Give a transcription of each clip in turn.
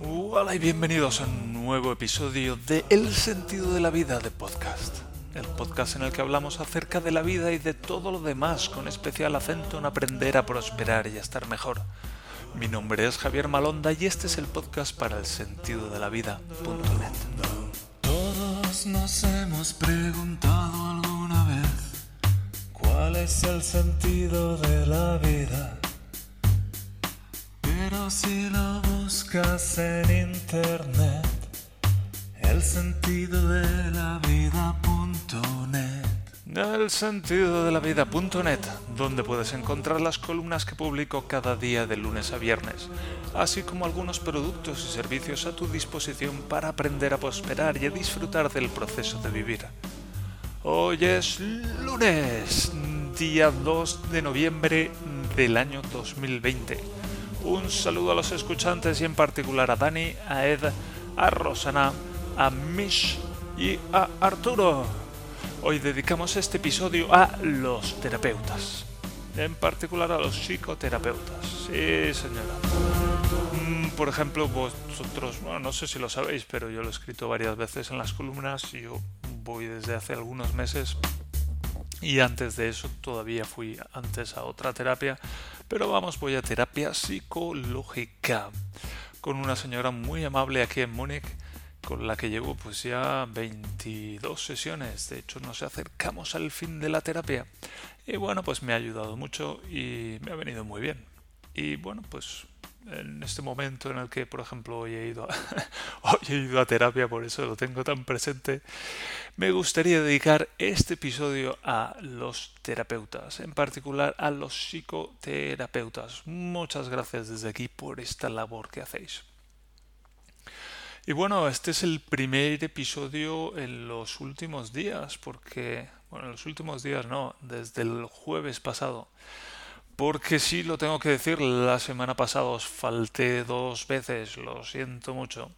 Hola y bienvenidos a un nuevo episodio de El sentido de la vida de podcast. El podcast en el que hablamos acerca de la vida y de todo lo demás, con especial acento en aprender a prosperar y a estar mejor. Mi nombre es Javier Malonda y este es el podcast para el sentido de la vida.net. Todos nos hemos preguntado alguna vez cuál es el sentido de la vida. Pero si lo buscas en internet, el sentido de la vida.net. El sentido de la vida.net, donde puedes encontrar las columnas que publico cada día de lunes a viernes, así como algunos productos y servicios a tu disposición para aprender a prosperar y a disfrutar del proceso de vivir. Hoy es lunes, día 2 de noviembre del año 2020. Un saludo a los escuchantes y en particular a Dani, a Ed, a Rosana, a Mish y a Arturo. Hoy dedicamos este episodio a los terapeutas, en particular a los psicoterapeutas. Sí, señora. Mm, por ejemplo, vosotros, bueno, no sé si lo sabéis, pero yo lo he escrito varias veces en las columnas yo voy desde hace algunos meses y antes de eso todavía fui antes a otra terapia, pero vamos, voy a terapia psicológica con una señora muy amable aquí en Múnich con la que llevo pues ya 22 sesiones. De hecho, nos acercamos al fin de la terapia. Y bueno, pues me ha ayudado mucho y me ha venido muy bien. Y bueno, pues en este momento en el que, por ejemplo, hoy he ido a, hoy he ido a terapia, por eso lo tengo tan presente, me gustaría dedicar este episodio a los terapeutas, en particular a los psicoterapeutas. Muchas gracias desde aquí por esta labor que hacéis. Y bueno, este es el primer episodio en los últimos días, porque, bueno, en los últimos días no, desde el jueves pasado. Porque sí, lo tengo que decir, la semana pasada os falté dos veces, lo siento mucho.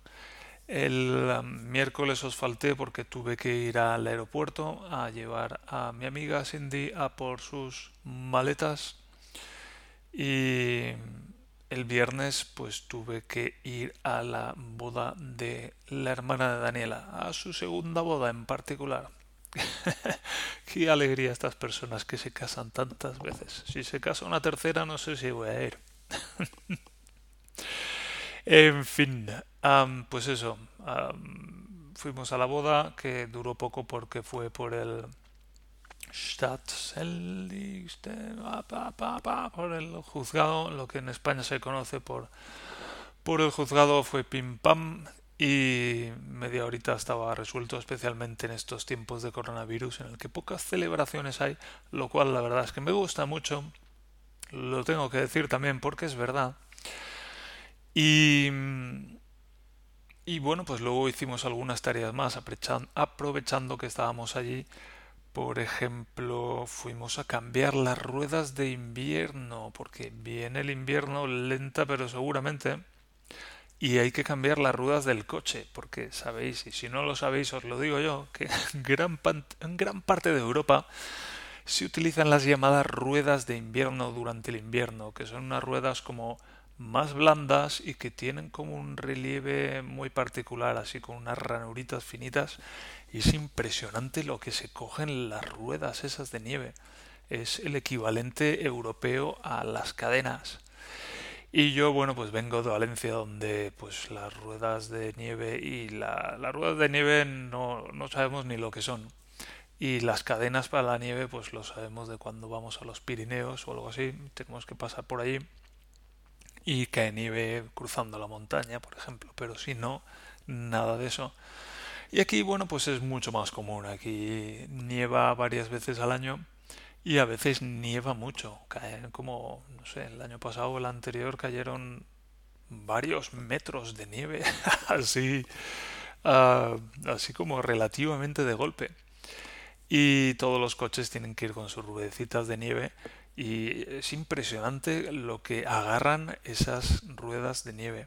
El um, miércoles os falté porque tuve que ir al aeropuerto a llevar a mi amiga Cindy a por sus maletas y el viernes pues tuve que ir a la boda de la hermana de Daniela, a su segunda boda en particular. Qué alegría estas personas que se casan tantas veces. Si se casa una tercera, no sé si voy a ir. en fin, pues eso. fuimos a la boda, que duró poco porque fue por el por el juzgado, lo que en España se conoce por por el juzgado fue pim pam y media horita estaba resuelto, especialmente en estos tiempos de coronavirus en el que pocas celebraciones hay, lo cual la verdad es que me gusta mucho, lo tengo que decir también porque es verdad. Y, y bueno, pues luego hicimos algunas tareas más, aprovechando que estábamos allí. Por ejemplo, fuimos a cambiar las ruedas de invierno, porque viene el invierno lenta pero seguramente y hay que cambiar las ruedas del coche, porque sabéis, y si no lo sabéis os lo digo yo, que en gran, gran parte de Europa se utilizan las llamadas ruedas de invierno durante el invierno, que son unas ruedas como más blandas y que tienen como un relieve muy particular, así con unas ranuritas finitas, y es impresionante lo que se cogen las ruedas esas de nieve. Es el equivalente europeo a las cadenas. Y yo, bueno, pues vengo de Valencia, donde pues las ruedas de nieve y la, las ruedas de nieve no, no sabemos ni lo que son. Y las cadenas para la nieve, pues lo sabemos de cuando vamos a los Pirineos o algo así, tenemos que pasar por allí y cae nieve cruzando la montaña, por ejemplo, pero si no, nada de eso. Y aquí, bueno, pues es mucho más común, aquí nieva varias veces al año y a veces nieva mucho, caen como, no sé, el año pasado o el anterior cayeron varios metros de nieve, así, uh, así como relativamente de golpe. Y todos los coches tienen que ir con sus ruedecitas de nieve y es impresionante lo que agarran esas ruedas de nieve.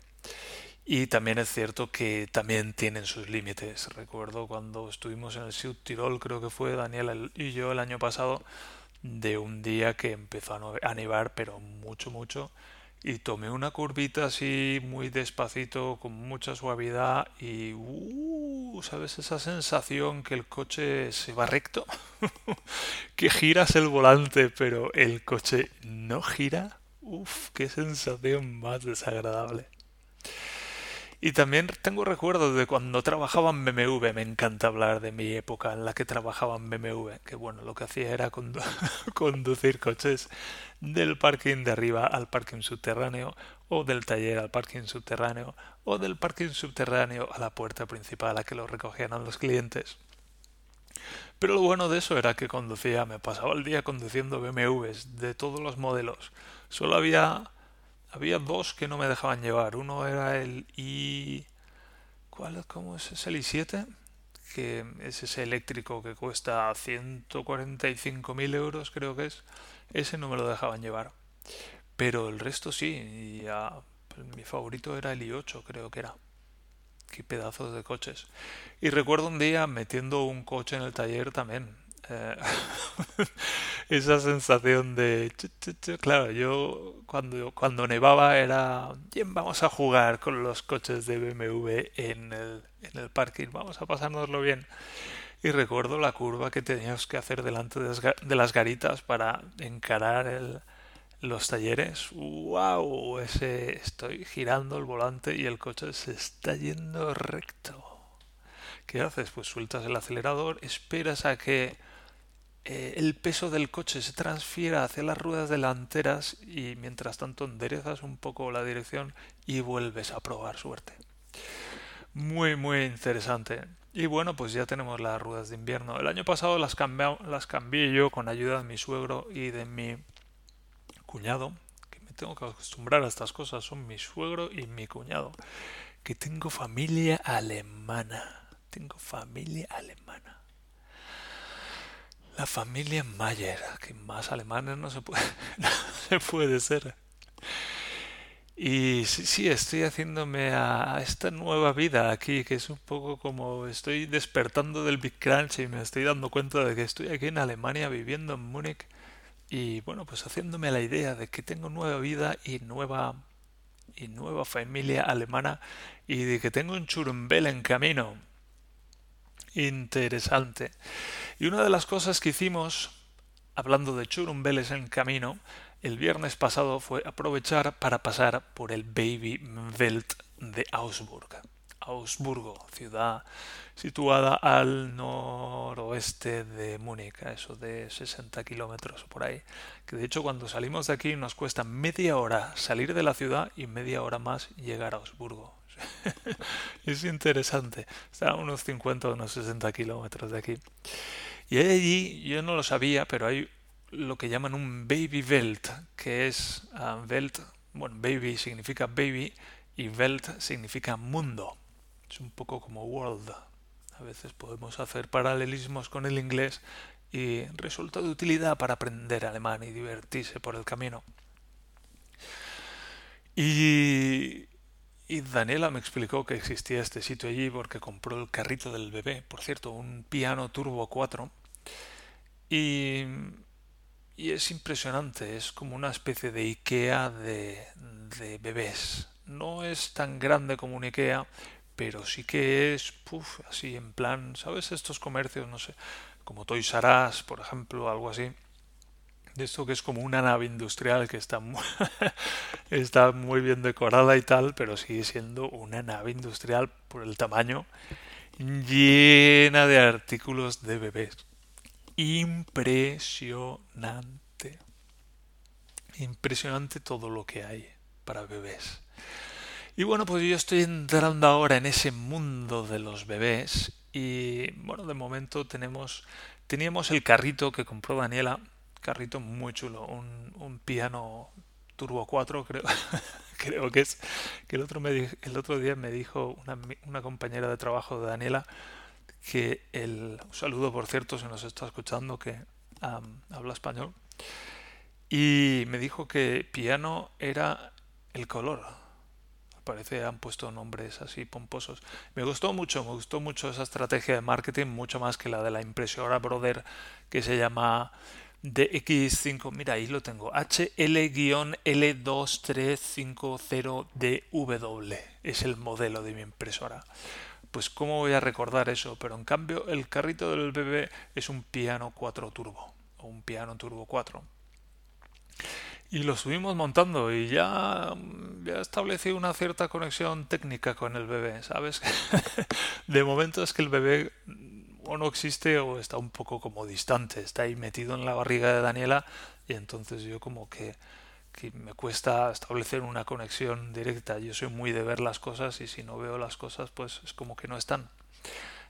Y también es cierto que también tienen sus límites. Recuerdo cuando estuvimos en el Süd Tirol, creo que fue Daniel y yo el año pasado, de un día que empezó a nevar, pero mucho, mucho, y tomé una curvita así muy despacito, con mucha suavidad y... Uh, ¿Sabes esa sensación que el coche se va recto? que giras el volante pero el coche no gira. Uf, qué sensación más desagradable. Y también tengo recuerdos de cuando trabajaba en BMW. Me encanta hablar de mi época en la que trabajaba en BMW. Que bueno, lo que hacía era conducir coches del parking de arriba al parking subterráneo, o del taller al parking subterráneo, o del parking subterráneo a la puerta principal a que lo recogían los clientes. Pero lo bueno de eso era que conducía, me pasaba el día conduciendo BMWs de todos los modelos. Solo había había dos que no me dejaban llevar. Uno era el i... ¿Cuál? ¿Cómo es? ¿Es el i7? Que es ese eléctrico que cuesta 145.000 euros, creo que es. Ese no me lo dejaban llevar. Pero el resto sí. Y pues, mi favorito era el i8, creo que era. Qué pedazos de coches. Y recuerdo un día metiendo un coche en el taller también. Eh, esa sensación de claro yo cuando cuando nevaba era bien vamos a jugar con los coches de BMW en el, en el parking vamos a pasárnoslo bien y recuerdo la curva que teníamos que hacer delante de las, garitas para encarar el, los talleres. Wow ese estoy girando el volante y el coche se está yendo recto. ¿Qué haces? Pues sueltas el acelerador, esperas a que eh, el peso del coche se transfiera hacia las ruedas delanteras y mientras tanto enderezas un poco la dirección y vuelves a probar suerte. Muy, muy interesante. Y bueno, pues ya tenemos las ruedas de invierno. El año pasado las, las cambié yo con ayuda de mi suegro y de mi cuñado, que me tengo que acostumbrar a estas cosas. Son mi suegro y mi cuñado. Que tengo familia alemana. Tengo familia alemana. La familia Mayer, que más alemanes no se puede, no se puede ser. Y sí, sí, estoy haciéndome a, esta nueva vida aquí, que es un poco como estoy despertando del Big Crunch y me estoy dando cuenta de que estoy aquí en Alemania viviendo en Múnich y bueno, pues haciéndome la idea de que tengo nueva vida y nueva y nueva familia alemana y de que tengo un churumbel en camino. Interesante. Y una de las cosas que hicimos, hablando de churumbeles en camino, el viernes pasado fue aprovechar para pasar por el Baby Welt de Augsburg. Augsburgo, ciudad situada al noroeste de Múnich, eso de 60 kilómetros por ahí. Que de hecho cuando salimos de aquí nos cuesta media hora salir de la ciudad y media hora más llegar a Augsburgo. es interesante. Está a unos 50 o unos 60 kilómetros de aquí. Y allí, yo no lo sabía, pero hay lo que llaman un baby welt, que es uh, welt, bueno, baby significa baby y welt significa mundo. Es un poco como world. A veces podemos hacer paralelismos con el inglés y resulta de utilidad para aprender alemán y divertirse por el camino. Y, y Daniela me explicó que existía este sitio allí porque compró el carrito del bebé, por cierto, un piano Turbo 4. Y, y es impresionante, es como una especie de IKEA de, de bebés. No es tan grande como un IKEA, pero sí que es, puff, así en plan, ¿sabes? Estos comercios, no sé, como Toys R Us, por ejemplo, algo así de esto que es como una nave industrial que está muy, está muy bien decorada y tal, pero sigue siendo una nave industrial por el tamaño llena de artículos de bebés. Impresionante. Impresionante todo lo que hay para bebés. Y bueno, pues yo estoy entrando ahora en ese mundo de los bebés y bueno, de momento tenemos teníamos el carrito que compró Daniela carrito muy chulo, un, un piano Turbo 4 creo, creo que es, que el otro, el otro día me dijo una, una compañera de trabajo de Daniela que el un saludo por cierto si nos está escuchando que habla español y me dijo que piano era el color. Parece han puesto nombres así pomposos. Me gustó mucho me gustó mucho esa estrategia de marketing mucho más que la de la impresora brother que se llama DX5, mira ahí lo tengo, HL-L2350DW, es el modelo de mi impresora. Pues cómo voy a recordar eso, pero en cambio el carrito del bebé es un piano 4 turbo, o un piano turbo 4. Y lo estuvimos montando y ya, ya establecí una cierta conexión técnica con el bebé, ¿sabes? de momento es que el bebé o no existe o está un poco como distante, está ahí metido en la barriga de Daniela y entonces yo como que, que me cuesta establecer una conexión directa. Yo soy muy de ver las cosas y si no veo las cosas pues es como que no están.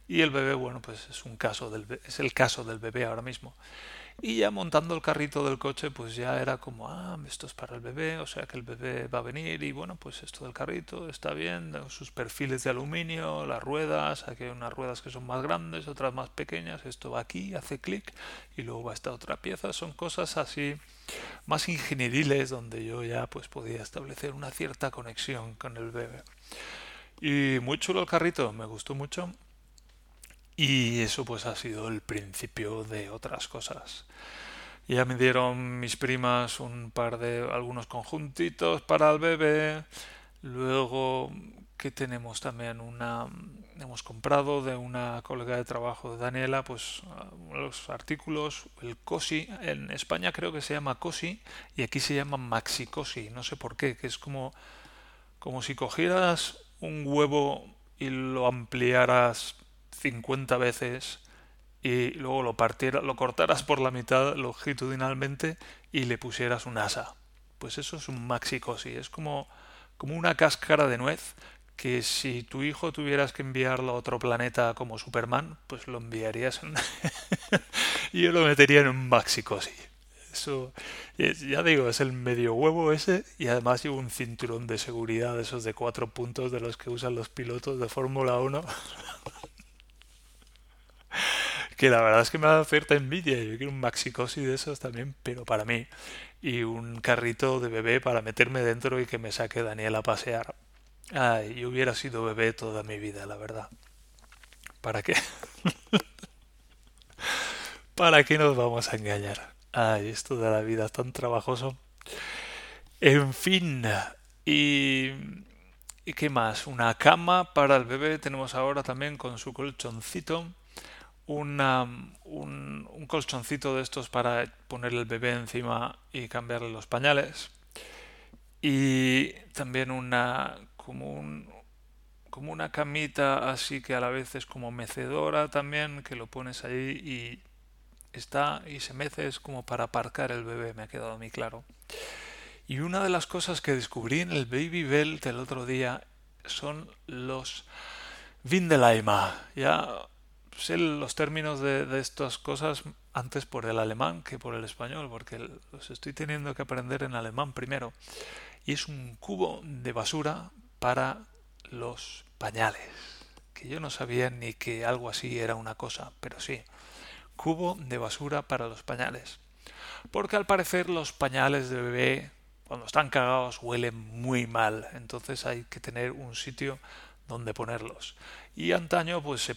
Y el bebé, bueno, pues es un caso del es el caso del bebé ahora mismo. Y ya montando el carrito del coche, pues ya era como, ah, esto es para el bebé, o sea que el bebé va a venir y bueno, pues esto del carrito está bien, sus perfiles de aluminio, las ruedas, aquí hay unas ruedas que son más grandes, otras más pequeñas, esto va aquí, hace clic y luego va esta otra pieza, son cosas así más ingenieriles donde yo ya pues podía establecer una cierta conexión con el bebé. Y muy chulo el carrito, me gustó mucho. Y eso pues ha sido el principio de otras cosas. Ya me dieron mis primas un par de algunos conjuntitos para el bebé. Luego que tenemos también una hemos comprado de una colega de trabajo de Daniela pues los artículos el cosi en España creo que se llama cosi y aquí se llama maxi cosi no sé por qué que es como como si cogieras un huevo y lo ampliaras 50 veces y luego lo partiera, lo cortaras por la mitad longitudinalmente y le pusieras un asa. Pues eso es un maxicosi, es como, como una cáscara de nuez que si tu hijo tuvieras que enviarlo a otro planeta como Superman, pues lo enviarías en... yo lo metería en un maxicosi. Eso, ya digo, es el medio huevo ese y además llevo un cinturón de seguridad de esos de cuatro puntos de los que usan los pilotos de Fórmula 1 que la verdad es que me da cierta envidia. Yo quiero un maxicosi de esos también, pero para mí. Y un carrito de bebé para meterme dentro y que me saque Daniel a pasear. Ay, yo hubiera sido bebé toda mi vida, la verdad. ¿Para qué? ¿Para qué nos vamos a engañar? Ay, esto de la vida es tan trabajoso. En fin, y... ¿Y qué más? Una cama para el bebé tenemos ahora también con su colchoncito una, un, un, colchoncito de estos para poner el bebé encima y cambiarle los pañales. Y también una como un, como una camita así que a la vez es como mecedora también que lo pones ahí y está y se mece es como para aparcar el bebé me ha quedado mí claro. Y una de las cosas que descubrí en el Baby Belt el otro día son los Vindelaima ya sé los términos de, estas cosas antes por el alemán que por el español, porque los estoy teniendo que aprender en alemán primero. Y es un cubo de basura para los pañales, que yo no sabía ni que algo así era una cosa, pero sí, cubo de basura para los pañales. Porque al parecer los pañales de bebé, cuando están cagados, huelen muy mal, entonces hay que tener un sitio donde ponerlos. Y antaño pues se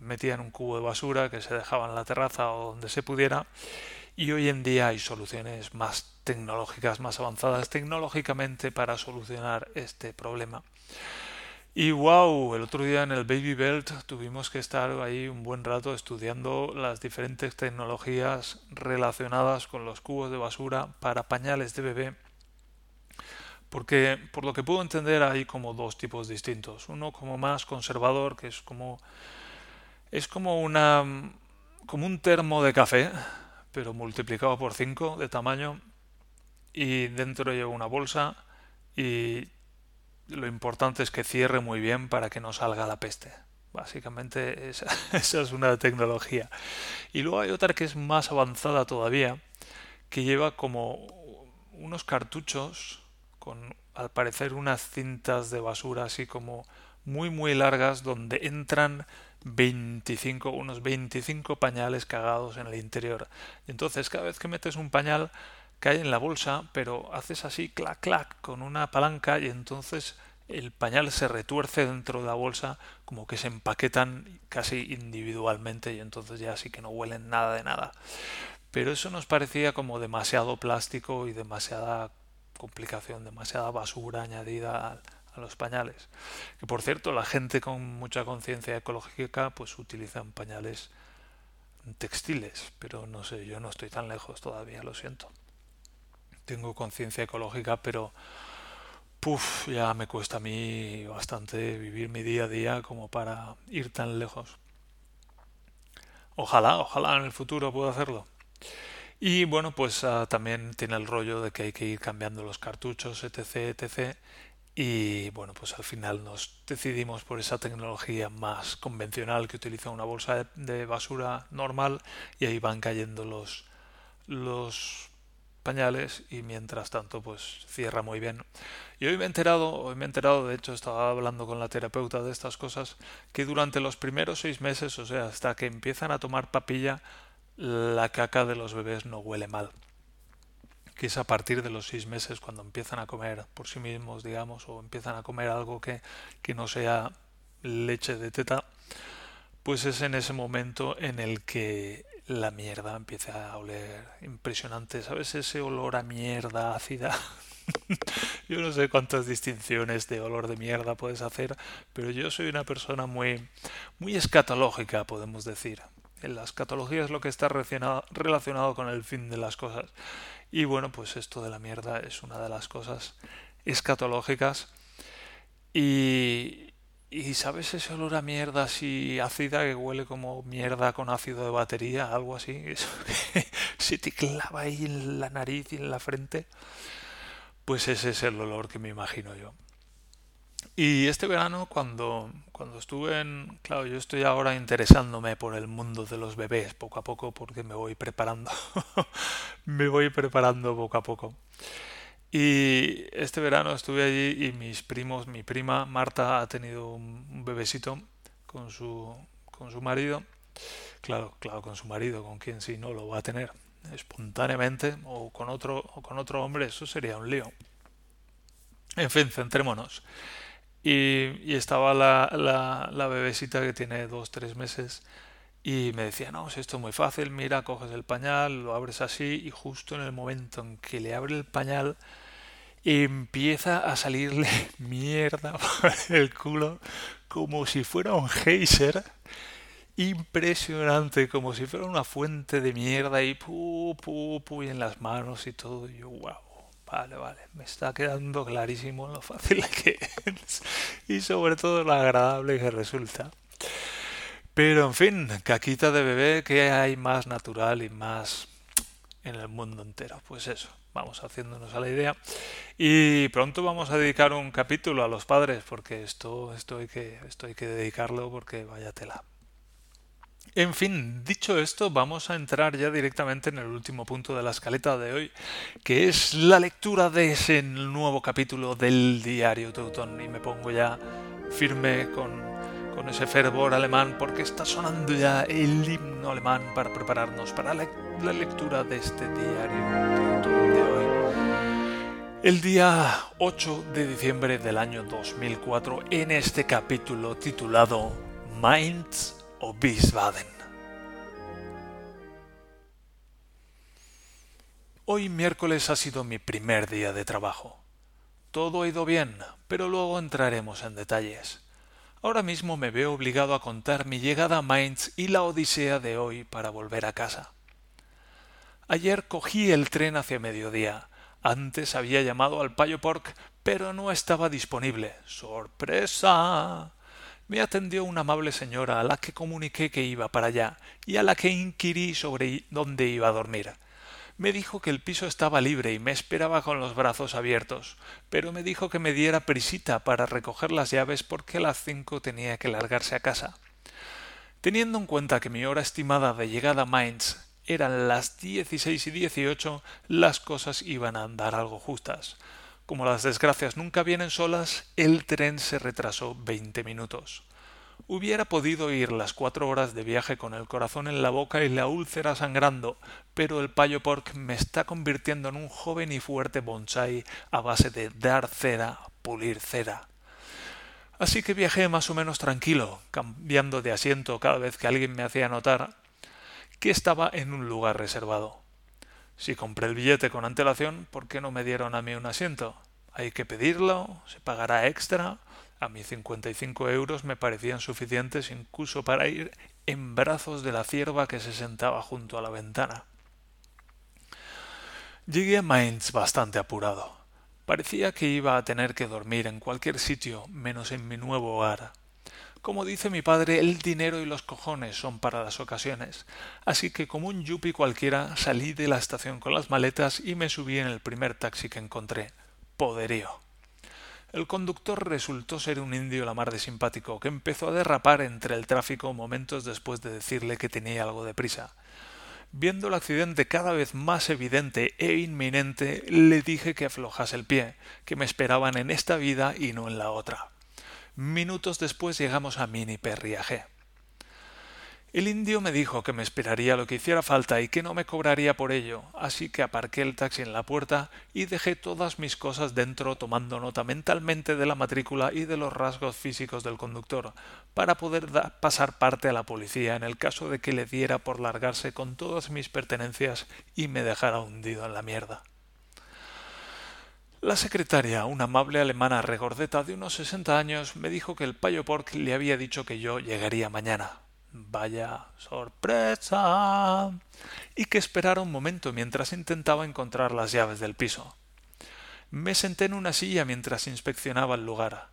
metían un cubo de basura que se dejaba en la terraza o donde se pudiera y hoy en día hay soluciones más tecnológicas, más avanzadas tecnológicamente para solucionar este problema. Y wow, el otro día en el Baby Belt tuvimos que estar ahí un buen rato estudiando las diferentes tecnologías relacionadas con los cubos de basura para pañales de bebé. Porque por lo que puedo entender hay como dos tipos distintos. Uno como más conservador, que es como es como una como un termo de café, pero multiplicado por 5 de tamaño y dentro lleva una bolsa y lo importante es que cierre muy bien para que no salga la peste. Básicamente esa, esa, es una tecnología. Y luego hay otra que es más avanzada todavía, que lleva como unos cartuchos con al parecer unas cintas de basura así como muy muy largas donde entran 25, unos 25 pañales cagados en el interior. Entonces, cada vez que metes un pañal, cae en la bolsa, pero haces así, clac, clac, con una palanca y entonces el pañal se retuerce dentro de la bolsa, como que se empaquetan casi individualmente y entonces ya sí que no huelen nada de nada. pero eso nos parecía como demasiado plástico y demasiada complicación, demasiada basura añadida los pañales. Que por cierto, la gente con mucha conciencia ecológica pues utilizan pañales textiles, pero no sé, yo no estoy tan lejos todavía, lo siento. Tengo conciencia ecológica, pero puf, ya me cuesta a mí bastante vivir mi día a día como para ir tan lejos. Ojalá, ojalá en el futuro pueda hacerlo. Y bueno, pues ah, también tiene el rollo de que hay que ir cambiando los cartuchos, etc, etc. Y bueno, pues al final nos decidimos por esa tecnología más convencional que utiliza una bolsa de, basura normal y ahí van cayendo los, los pañales y mientras tanto pues cierra muy bien. Y hoy me he enterado, hoy me he enterado, de hecho estaba hablando con la terapeuta de estas cosas, que durante los primeros seis meses, o sea, hasta que empiezan a tomar papilla, la caca de los bebés no huele mal. Que es a partir de los seis meses cuando empiezan a comer por sí mismos, digamos, o empiezan a comer algo que, que no sea leche de teta, pues es en ese momento en el que la mierda empieza a oler impresionante. ¿Sabes ese olor a mierda ácida? yo no sé cuántas distinciones de olor de mierda puedes hacer, pero yo soy una persona muy, muy escatológica, podemos decir. La escatología es lo que está relacionado con el fin de las cosas. Y bueno, pues esto de la mierda es una de las cosas escatológicas. Y, y sabes ese olor a mierda así ácida que huele como mierda con ácido de batería, algo así, eso se te clava ahí en la nariz y en la frente. Pues ese es el olor que me imagino yo. Y este verano, cuando, cuando estuve en... Claro, yo estoy ahora interesándome por el mundo de los bebés poco a poco porque me voy preparando. me voy preparando poco a poco. Y este verano estuve allí y mis primos, mi prima Marta ha tenido un bebecito con su, con su marido. Claro, claro, con su marido, con quien sí no lo va a tener espontáneamente o con otro, o con otro hombre, eso sería un lío. En fin, centrémonos. Y, estaba la, la, la, bebesita que tiene dos, tres meses y me decía, no, si esto es muy fácil, mira, coges el pañal, lo abres así y justo en el momento en que le abre el pañal empieza a salirle mierda por el culo como si fuera un geyser impresionante, como si fuera una fuente de mierda y pu, pu, pu, en las manos y todo. Y yo, wow, Vale, vale, me está quedando clarísimo lo fácil que es y sobre todo lo agradable que resulta. Pero en fin, caquita de bebé, que hay más natural y más en el mundo entero? Pues eso, vamos haciéndonos a la idea. Y pronto vamos a dedicar un capítulo a los padres, porque esto, esto, hay, que, esto hay que dedicarlo porque vaya tela. En fin, dicho esto, vamos a entrar ya directamente en el último punto de la escaleta de hoy, que es la lectura de ese nuevo capítulo del diario Teutón. Y me pongo ya firme con, con ese fervor alemán, porque está sonando ya el himno alemán para prepararnos para la, la lectura de este diario Teutón de hoy. El día 8 de diciembre del año 2004, en este capítulo titulado Mainz o Wiesbaden. Hoy miércoles ha sido mi primer día de trabajo. Todo ha ido bien, pero luego entraremos en detalles. Ahora mismo me veo obligado a contar mi llegada a Mainz y la odisea de hoy para volver a casa. Ayer cogí el tren hacia mediodía. Antes había llamado al Payo Pork, pero no estaba disponible. ¡Sorpresa! Me atendió una amable señora a la que comuniqué que iba para allá y a la que inquirí sobre dónde iba a dormir. Me dijo que el piso estaba libre y me esperaba con los brazos abiertos, pero me dijo que me diera prisita para recoger las llaves porque a las cinco tenía que largarse a casa. Teniendo en cuenta que mi hora estimada de llegada a Mainz eran las dieciséis y dieciocho, las cosas iban a andar algo justas. Como las desgracias nunca vienen solas, el tren se retrasó veinte minutos. Hubiera podido ir las cuatro horas de viaje con el corazón en la boca y la úlcera sangrando, pero el payo pork me está convirtiendo en un joven y fuerte bonsai a base de dar cera, pulir cera. Así que viajé más o menos tranquilo, cambiando de asiento cada vez que alguien me hacía notar que estaba en un lugar reservado. Si compré el billete con antelación, ¿por qué no me dieron a mí un asiento? Hay que pedirlo, se pagará extra. A mí 55 euros me parecían suficientes incluso para ir en brazos de la cierva que se sentaba junto a la ventana. Llegué a Mainz bastante apurado. Parecía que iba a tener que dormir en cualquier sitio menos en mi nuevo hogar. Como dice mi padre, el dinero y los cojones son para las ocasiones, así que como un yuppie cualquiera salí de la estación con las maletas y me subí en el primer taxi que encontré. Poderío. El conductor resultó ser un indio la mar de simpático, que empezó a derrapar entre el tráfico momentos después de decirle que tenía algo de prisa. Viendo el accidente cada vez más evidente e inminente, le dije que aflojase el pie, que me esperaban en esta vida y no en la otra. Minutos después llegamos a Mini Perriaje. El indio me dijo que me esperaría lo que hiciera falta y que no me cobraría por ello, así que aparqué el taxi en la puerta y dejé todas mis cosas dentro tomando nota mentalmente de la matrícula y de los rasgos físicos del conductor, para poder pasar parte a la policía en el caso de que le diera por largarse con todas mis pertenencias y me dejara hundido en la mierda. La secretaria, una amable alemana regordeta de unos sesenta años, me dijo que el payo Pork le había dicho que yo llegaría mañana. Vaya sorpresa. y que esperara un momento mientras intentaba encontrar las llaves del piso. Me senté en una silla mientras inspeccionaba el lugar.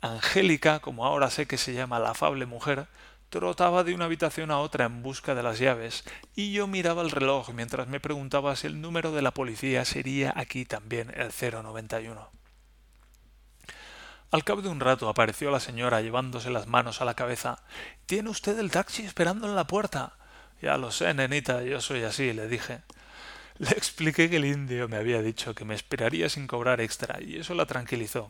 Angélica, como ahora sé que se llama la afable mujer, trotaba de una habitación a otra en busca de las llaves, y yo miraba el reloj mientras me preguntaba si el número de la policía sería aquí también el 091. Al cabo de un rato apareció la señora llevándose las manos a la cabeza. Tiene usted el taxi esperando en la puerta. Ya lo sé, nenita, yo soy así, le dije. Le expliqué que el indio me había dicho que me esperaría sin cobrar extra, y eso la tranquilizó.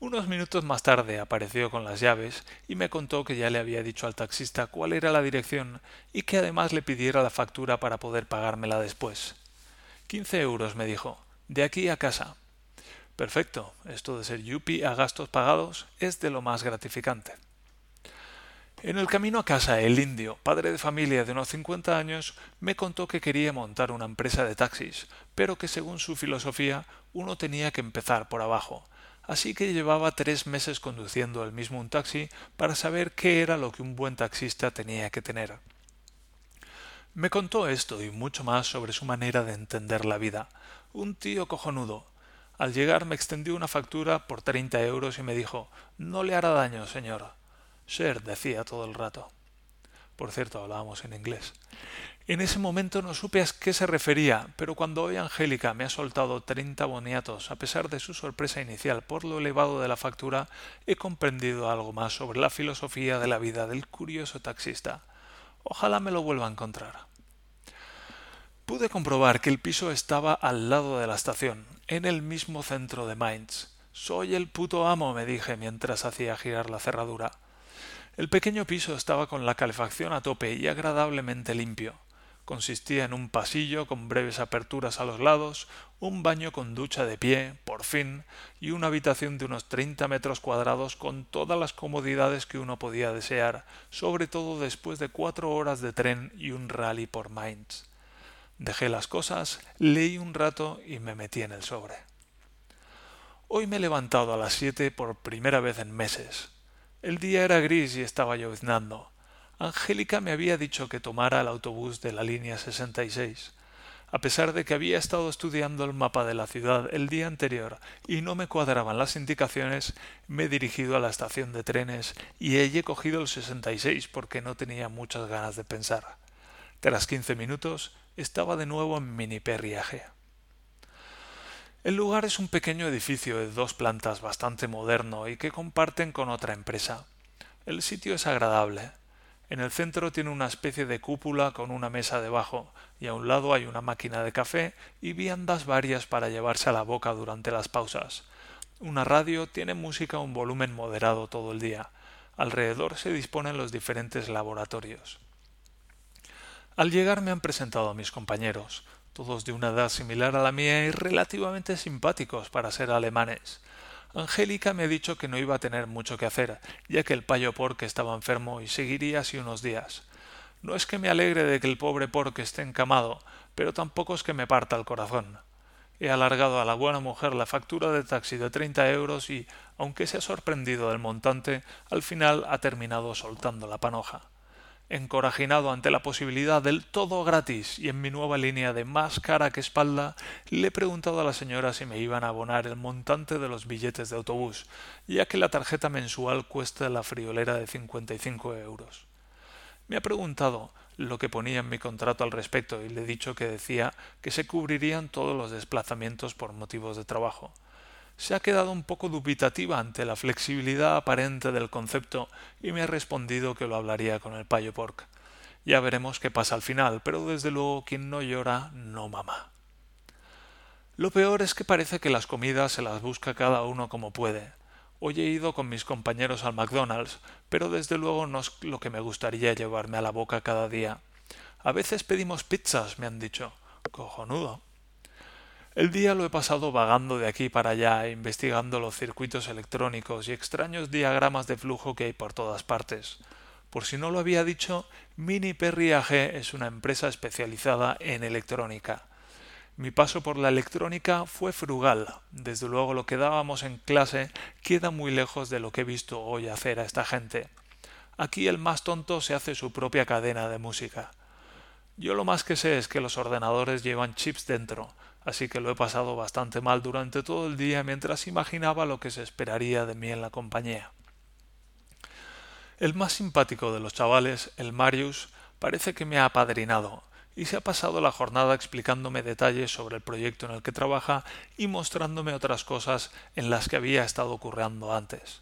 Unos minutos más tarde apareció con las llaves y me contó que ya le había dicho al taxista cuál era la dirección y que además le pidiera la factura para poder pagármela después. Quince euros, me dijo, de aquí a casa. Perfecto, esto de ser yuppie a gastos pagados es de lo más gratificante. En el camino a casa, el indio, padre de familia de unos cincuenta años, me contó que quería montar una empresa de taxis, pero que según su filosofía uno tenía que empezar por abajo, así que llevaba tres meses conduciendo el mismo un taxi para saber qué era lo que un buen taxista tenía que tener. Me contó esto y mucho más sobre su manera de entender la vida. Un tío cojonudo. Al llegar me extendió una factura por treinta euros y me dijo No le hará daño, señor. Sir, decía todo el rato. Por cierto, hablábamos en inglés. En ese momento no supe a qué se refería, pero cuando hoy Angélica me ha soltado treinta boniatos, a pesar de su sorpresa inicial por lo elevado de la factura, he comprendido algo más sobre la filosofía de la vida del curioso taxista. Ojalá me lo vuelva a encontrar. Pude comprobar que el piso estaba al lado de la estación, en el mismo centro de Mainz. Soy el puto amo, me dije mientras hacía girar la cerradura. El pequeño piso estaba con la calefacción a tope y agradablemente limpio. Consistía en un pasillo con breves aperturas a los lados, un baño con ducha de pie, por fin, y una habitación de unos treinta metros cuadrados con todas las comodidades que uno podía desear, sobre todo después de cuatro horas de tren y un rally por Mainz. Dejé las cosas, leí un rato y me metí en el sobre. Hoy me he levantado a las siete por primera vez en meses. El día era gris y estaba lloviznando. Angélica me había dicho que tomara el autobús de la línea 66. A pesar de que había estado estudiando el mapa de la ciudad el día anterior y no me cuadraban las indicaciones, me he dirigido a la estación de trenes y he cogido el 66 porque no tenía muchas ganas de pensar. Tras quince minutos estaba de nuevo en Miniperriaje. El lugar es un pequeño edificio de dos plantas bastante moderno y que comparten con otra empresa. El sitio es agradable. En el centro tiene una especie de cúpula con una mesa debajo, y a un lado hay una máquina de café y viandas varias para llevarse a la boca durante las pausas. Una radio tiene música a un volumen moderado todo el día. Alrededor se disponen los diferentes laboratorios. Al llegar me han presentado a mis compañeros, todos de una edad similar a la mía y relativamente simpáticos para ser alemanes. Angélica me ha dicho que no iba a tener mucho que hacer, ya que el payo que estaba enfermo y seguiría así unos días. No es que me alegre de que el pobre porco esté encamado, pero tampoco es que me parta el corazón. He alargado a la buena mujer la factura de taxi de treinta euros y, aunque se ha sorprendido del montante, al final ha terminado soltando la panoja. Encorajinado ante la posibilidad del todo gratis y en mi nueva línea de más cara que espalda, le he preguntado a la señora si me iban a abonar el montante de los billetes de autobús, ya que la tarjeta mensual cuesta la friolera de cincuenta y cinco euros. Me ha preguntado lo que ponía en mi contrato al respecto y le he dicho que decía que se cubrirían todos los desplazamientos por motivos de trabajo se ha quedado un poco dubitativa ante la flexibilidad aparente del concepto y me ha respondido que lo hablaría con el payo pork. Ya veremos qué pasa al final, pero desde luego quien no llora no mama. Lo peor es que parece que las comidas se las busca cada uno como puede. Hoy he ido con mis compañeros al McDonald's, pero desde luego no es lo que me gustaría llevarme a la boca cada día. A veces pedimos pizzas, me han dicho. Cojonudo. El día lo he pasado vagando de aquí para allá, investigando los circuitos electrónicos y extraños diagramas de flujo que hay por todas partes. Por si no lo había dicho, Mini Perry AG es una empresa especializada en electrónica. Mi paso por la electrónica fue frugal. Desde luego lo que dábamos en clase queda muy lejos de lo que he visto hoy hacer a esta gente. Aquí el más tonto se hace su propia cadena de música. Yo lo más que sé es que los ordenadores llevan chips dentro, así que lo he pasado bastante mal durante todo el día mientras imaginaba lo que se esperaría de mí en la compañía. El más simpático de los chavales, el Marius, parece que me ha apadrinado y se ha pasado la jornada explicándome detalles sobre el proyecto en el que trabaja y mostrándome otras cosas en las que había estado currando antes.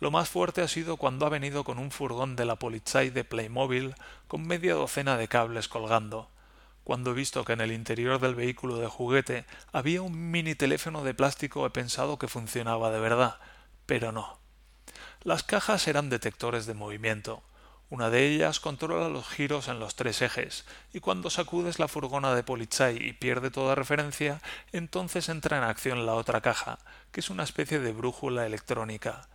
Lo más fuerte ha sido cuando ha venido con un furgón de la Polizei de Playmobil con media docena de cables colgando, cuando he visto que en el interior del vehículo de juguete había un mini teléfono de plástico he pensado que funcionaba de verdad, pero no. Las cajas eran detectores de movimiento. Una de ellas controla los giros en los tres ejes, y cuando sacudes la furgona de Polizei y pierde toda referencia, entonces entra en acción la otra caja, que es una especie de brújula electrónica.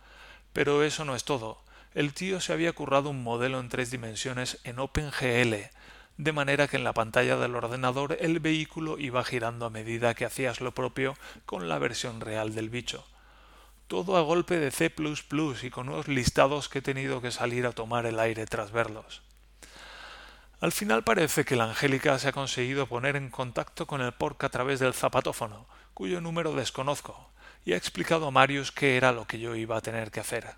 Pero eso no es todo. El tío se había currado un modelo en tres dimensiones en OpenGL, de manera que en la pantalla del ordenador el vehículo iba girando a medida que hacías lo propio con la versión real del bicho. Todo a golpe de C y con unos listados que he tenido que salir a tomar el aire tras verlos. Al final parece que la Angélica se ha conseguido poner en contacto con el porc a través del zapatófono, cuyo número desconozco, y ha explicado a Marius qué era lo que yo iba a tener que hacer.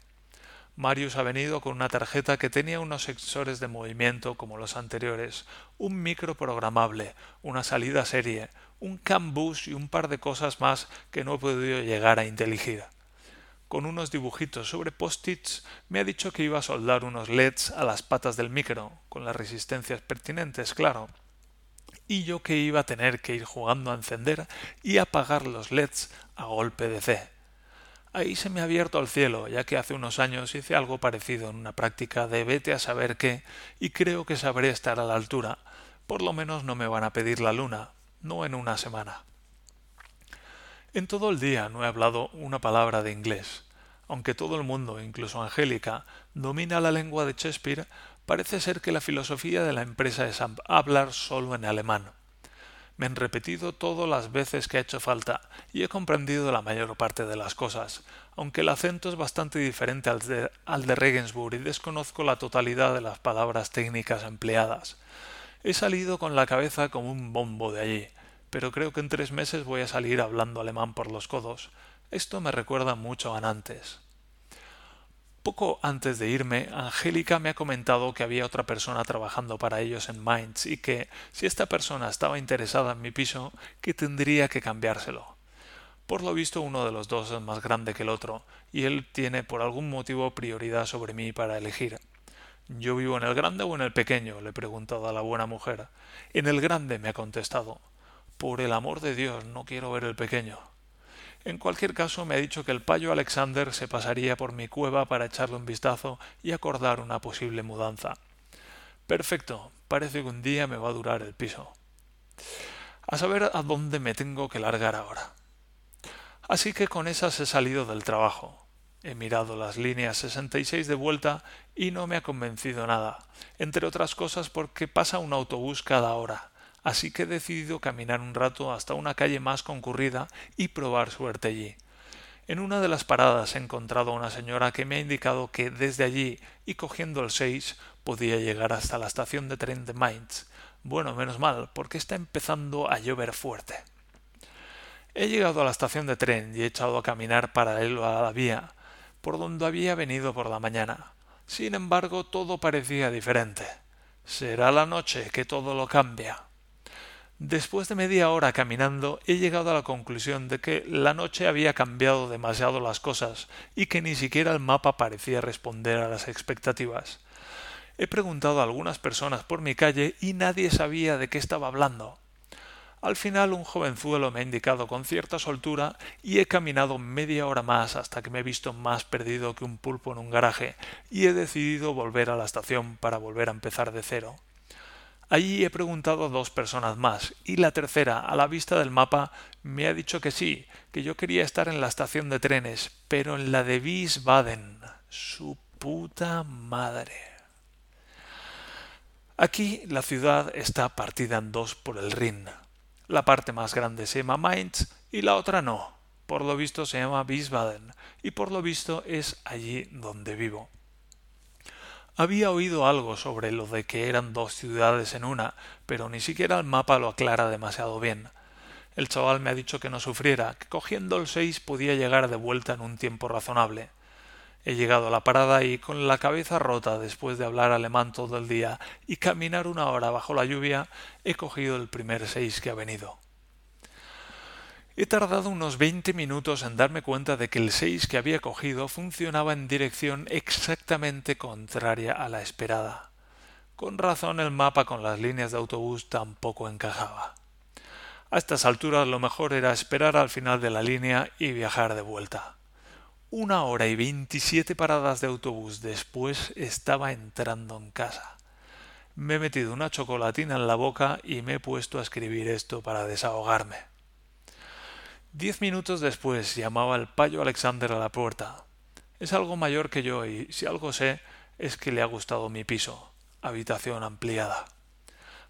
Marius ha venido con una tarjeta que tenía unos sensores de movimiento como los anteriores, un micro programable, una salida serie, un CAN bus y un par de cosas más que no he podido llegar a inteligir. Con unos dibujitos sobre post-its me ha dicho que iba a soldar unos LEDs a las patas del micro, con las resistencias pertinentes, claro. Y yo que iba a tener que ir jugando a encender y apagar los LEDs a golpe de C. Ahí se me ha abierto al cielo, ya que hace unos años hice algo parecido en una práctica de vete a saber qué, y creo que sabré estar a la altura. Por lo menos no me van a pedir la luna, no en una semana. En todo el día no he hablado una palabra de inglés. Aunque todo el mundo, incluso Angélica, domina la lengua de Shakespeare, parece ser que la filosofía de la empresa es hablar solo en alemán. Me han repetido todo las veces que ha hecho falta y he comprendido la mayor parte de las cosas, aunque el acento es bastante diferente al de, al de Regensburg y desconozco la totalidad de las palabras técnicas empleadas. He salido con la cabeza como un bombo de allí, pero creo que en tres meses voy a salir hablando alemán por los codos. Esto me recuerda mucho a Nantes. Poco antes de irme, Angélica me ha comentado que había otra persona trabajando para ellos en Mainz y que, si esta persona estaba interesada en mi piso, que tendría que cambiárselo. Por lo visto uno de los dos es más grande que el otro, y él tiene por algún motivo prioridad sobre mí para elegir. ¿Yo vivo en el grande o en el pequeño? le he preguntado a la buena mujer. En el grande me ha contestado. Por el amor de Dios, no quiero ver el pequeño. En cualquier caso, me ha dicho que el payo Alexander se pasaría por mi cueva para echarle un vistazo y acordar una posible mudanza. Perfecto, parece que un día me va a durar el piso. A saber a dónde me tengo que largar ahora. Así que con esas he salido del trabajo. He mirado las líneas 66 de vuelta y no me ha convencido nada, entre otras cosas porque pasa un autobús cada hora, así que he decidido caminar un rato hasta una calle más concurrida y probar suerte allí. En una de las paradas he encontrado a una señora que me ha indicado que desde allí y cogiendo el 6 podía llegar hasta la estación de tren de Mainz. Bueno, menos mal, porque está empezando a llover fuerte. He llegado a la estación de tren y he echado a caminar paralelo a la vía, por donde había venido por la mañana. Sin embargo, todo parecía diferente. Será la noche que todo lo cambia. Después de media hora caminando he llegado a la conclusión de que la noche había cambiado demasiado las cosas y que ni siquiera el mapa parecía responder a las expectativas. He preguntado a algunas personas por mi calle y nadie sabía de qué estaba hablando. Al final un jovenzuelo me ha indicado con cierta soltura y he caminado media hora más hasta que me he visto más perdido que un pulpo en un garaje y he decidido volver a la estación para volver a empezar de cero. Allí he preguntado a dos personas más y la tercera, a la vista del mapa, me ha dicho que sí, que yo quería estar en la estación de trenes, pero en la de Wiesbaden. Su puta madre. Aquí la ciudad está partida en dos por el Rin. La parte más grande se llama Mainz y la otra no. Por lo visto se llama Wiesbaden y por lo visto es allí donde vivo. Había oído algo sobre lo de que eran dos ciudades en una, pero ni siquiera el mapa lo aclara demasiado bien. El chaval me ha dicho que no sufriera, que cogiendo el seis podía llegar de vuelta en un tiempo razonable. He llegado a la parada y con la cabeza rota después de hablar alemán todo el día y caminar una hora bajo la lluvia, he cogido el primer seis que ha venido. He tardado unos veinte minutos en darme cuenta de que el seis que había cogido funcionaba en dirección exactamente contraria a la esperada. Con razón el mapa con las líneas de autobús tampoco encajaba. A estas alturas lo mejor era esperar al final de la línea y viajar de vuelta. Una hora y veintisiete paradas de autobús después estaba entrando en casa. Me he metido una chocolatina en la boca y me he puesto a escribir esto para desahogarme. Diez minutos después llamaba el payo Alexander a la puerta. Es algo mayor que yo y si algo sé es que le ha gustado mi piso, habitación ampliada.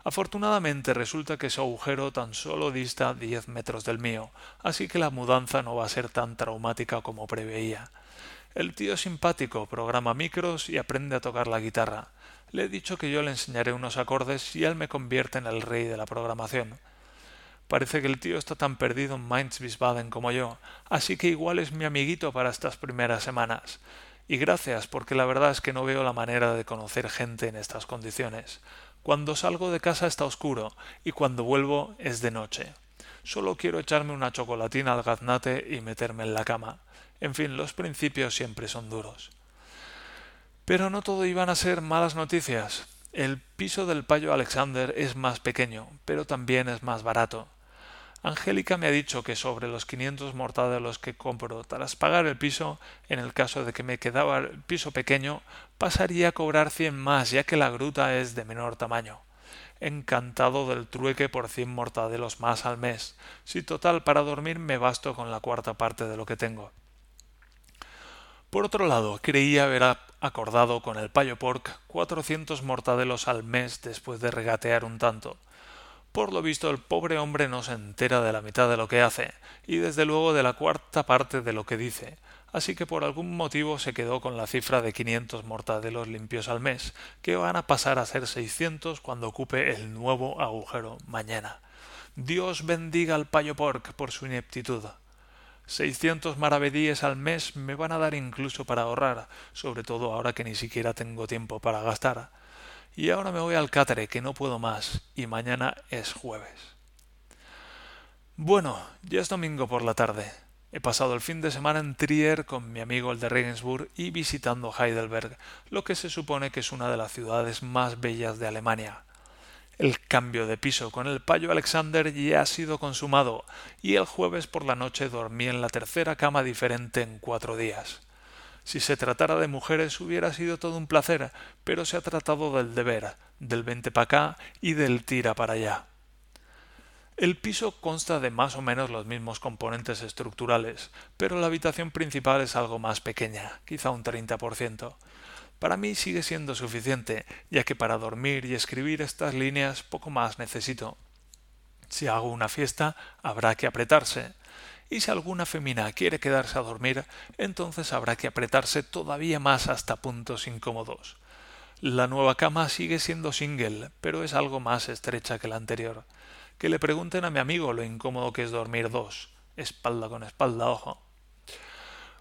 Afortunadamente resulta que su agujero tan solo dista diez metros del mío, así que la mudanza no va a ser tan traumática como preveía. El tío simpático, programa micros y aprende a tocar la guitarra. Le he dicho que yo le enseñaré unos acordes y él me convierte en el rey de la programación. Parece que el tío está tan perdido en Mainz Wiesbaden como yo, así que igual es mi amiguito para estas primeras semanas. Y gracias, porque la verdad es que no veo la manera de conocer gente en estas condiciones. Cuando salgo de casa está oscuro y cuando vuelvo es de noche. Solo quiero echarme una chocolatina al gaznate y meterme en la cama. En fin, los principios siempre son duros. Pero no todo iban a ser malas noticias. El piso del payo Alexander es más pequeño, pero también es más barato. Angélica me ha dicho que sobre los quinientos mortadelos que compro tras pagar el piso, en el caso de que me quedaba el piso pequeño, pasaría a cobrar cien más, ya que la gruta es de menor tamaño. Encantado del trueque por cien mortadelos más al mes. Si total para dormir me basto con la cuarta parte de lo que tengo. Por otro lado, creía haber acordado con el payo pork cuatrocientos mortadelos al mes después de regatear un tanto por lo visto el pobre hombre no se entera de la mitad de lo que hace, y desde luego de la cuarta parte de lo que dice, así que por algún motivo se quedó con la cifra de quinientos mortadelos limpios al mes, que van a pasar a ser seiscientos cuando ocupe el nuevo agujero mañana. Dios bendiga al payo pork por su ineptitud. Seiscientos maravedíes al mes me van a dar incluso para ahorrar, sobre todo ahora que ni siquiera tengo tiempo para gastar. Y ahora me voy al cátere, que no puedo más, y mañana es jueves. Bueno, ya es domingo por la tarde. He pasado el fin de semana en Trier con mi amigo el de Regensburg y visitando Heidelberg, lo que se supone que es una de las ciudades más bellas de Alemania. El cambio de piso con el payo Alexander ya ha sido consumado, y el jueves por la noche dormí en la tercera cama diferente en cuatro días. Si se tratara de mujeres hubiera sido todo un placer, pero se ha tratado del deber, del vente para acá y del tira para allá. El piso consta de más o menos los mismos componentes estructurales, pero la habitación principal es algo más pequeña, quizá un 30%. Para mí sigue siendo suficiente, ya que para dormir y escribir estas líneas poco más necesito. Si hago una fiesta, habrá que apretarse. Y si alguna femina quiere quedarse a dormir, entonces habrá que apretarse todavía más hasta puntos incómodos. La nueva cama sigue siendo single, pero es algo más estrecha que la anterior. Que le pregunten a mi amigo lo incómodo que es dormir dos, espalda con espalda, ojo.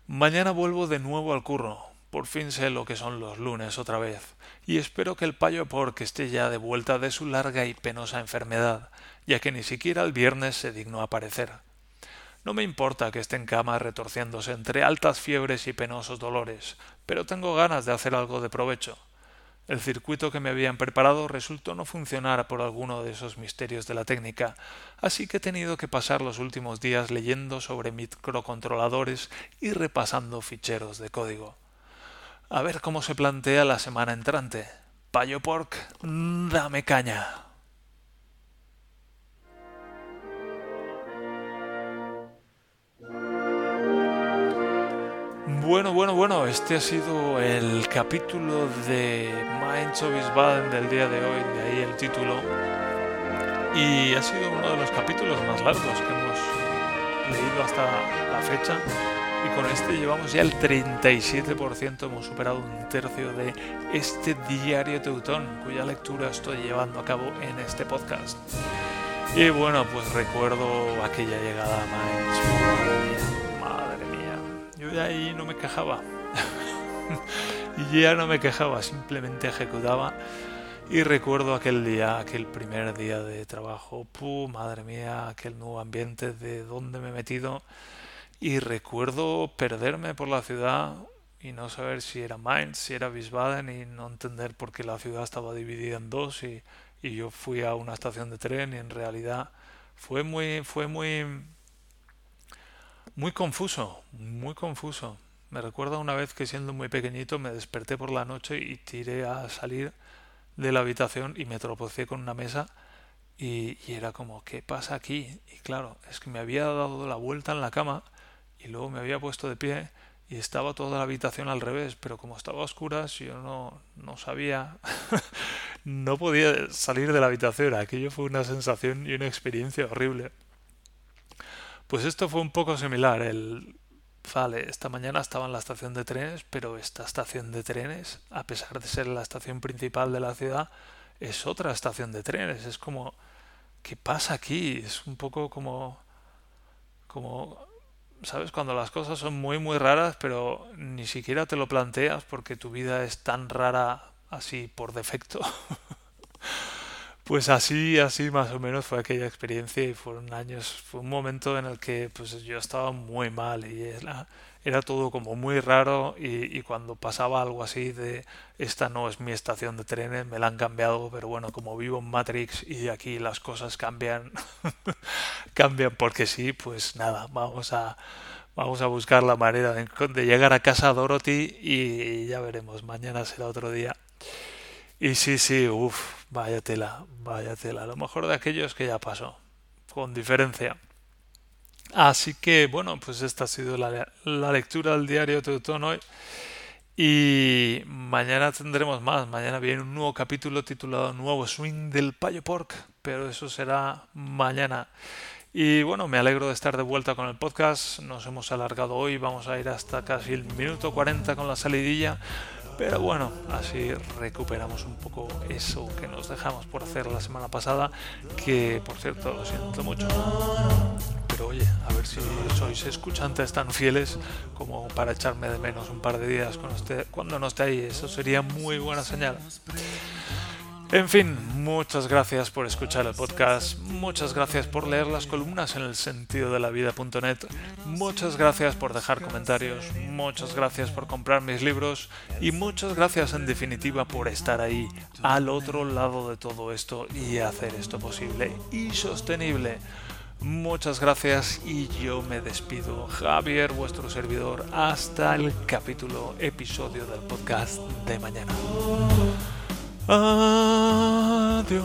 Mañana vuelvo de nuevo al curro. Por fin sé lo que son los lunes otra vez, y espero que el payo que esté ya de vuelta de su larga y penosa enfermedad, ya que ni siquiera el viernes se dignó aparecer. No me importa que esté en cama retorciéndose entre altas fiebres y penosos dolores, pero tengo ganas de hacer algo de provecho. El circuito que me habían preparado resultó no funcionar por alguno de esos misterios de la técnica, así que he tenido que pasar los últimos días leyendo sobre microcontroladores y repasando ficheros de código. A ver cómo se plantea la semana entrante. Payo Pork, dame caña. Bueno, bueno, bueno, este ha sido el capítulo de of Baden del día de hoy, de ahí el título. Y ha sido uno de los capítulos más largos que hemos leído hasta la fecha. Y con este llevamos ya el 37%, hemos superado un tercio de este diario teutón, cuya lectura estoy llevando a cabo en este podcast. Y bueno, pues recuerdo aquella llegada a Ahí no me quejaba. y ya no me quejaba, simplemente ejecutaba. Y recuerdo aquel día, aquel primer día de trabajo, ¡puh! Madre mía, aquel nuevo ambiente de dónde me he metido. Y recuerdo perderme por la ciudad y no saber si era Mainz, si era Wiesbaden y no entender por qué la ciudad estaba dividida en dos y, y yo fui a una estación de tren y en realidad fue muy, fue muy muy confuso, muy confuso. Me recuerda una vez que siendo muy pequeñito me desperté por la noche y tiré a salir de la habitación y me tropecé con una mesa y, era como, ¿qué pasa aquí? Y claro, es que me había dado la vuelta en la cama y luego me había puesto de pie y estaba toda la habitación al revés, pero como estaba oscura, yo no, no sabía, no podía salir de la habitación. Aquello fue una sensación y una experiencia horrible. Pues esto fue un poco similar. El, vale, esta mañana estaba en la estación de trenes, pero esta estación de trenes, a pesar de ser la estación principal de la ciudad, es otra estación de trenes. Es como, ¿qué pasa aquí? Es un poco como, como, ¿sabes? Cuando las cosas son muy, muy raras, pero ni siquiera te lo planteas porque tu vida es tan rara así por defecto. Pues así, así más o menos fue aquella experiencia y fueron años, fue un momento en el que pues yo estaba muy mal y era, era todo como muy raro y, cuando pasaba algo así de esta no es mi estación de trenes, me la han cambiado, pero bueno, como vivo en Matrix y aquí las cosas cambian, cambian porque sí, pues nada, vamos a, vamos a buscar la manera de, de llegar a casa Dorothy y ya veremos, mañana será otro día. Y sí, sí, uff, vaya tela, vaya tela. Lo mejor de aquello es que ya pasó, con diferencia. Así que, bueno, pues esta ha sido la, la lectura del diario Teutón hoy. Y mañana tendremos más. Mañana viene un nuevo capítulo titulado Nuevo Swing del Payo Pork, pero eso será mañana. Y bueno, me alegro de estar de vuelta con el podcast. Nos hemos alargado hoy, vamos a ir hasta casi el minuto 40 con la salidilla. Pero bueno, así recuperamos un poco eso que nos dejamos por hacer la semana pasada, que por cierto lo siento mucho. Pero oye, a ver si sois escuchantes tan fieles como para echarme de menos un par de días cuando no esté ahí. Eso sería muy buena señal. En fin, muchas gracias por escuchar el podcast, muchas gracias por leer las columnas en el sentido de la vida.net, muchas gracias por dejar comentarios, muchas gracias por comprar mis libros y muchas gracias en definitiva por estar ahí al otro lado de todo esto y hacer esto posible y sostenible. Muchas gracias y yo me despido, Javier, vuestro servidor, hasta el capítulo, episodio del podcast de mañana. 아디오.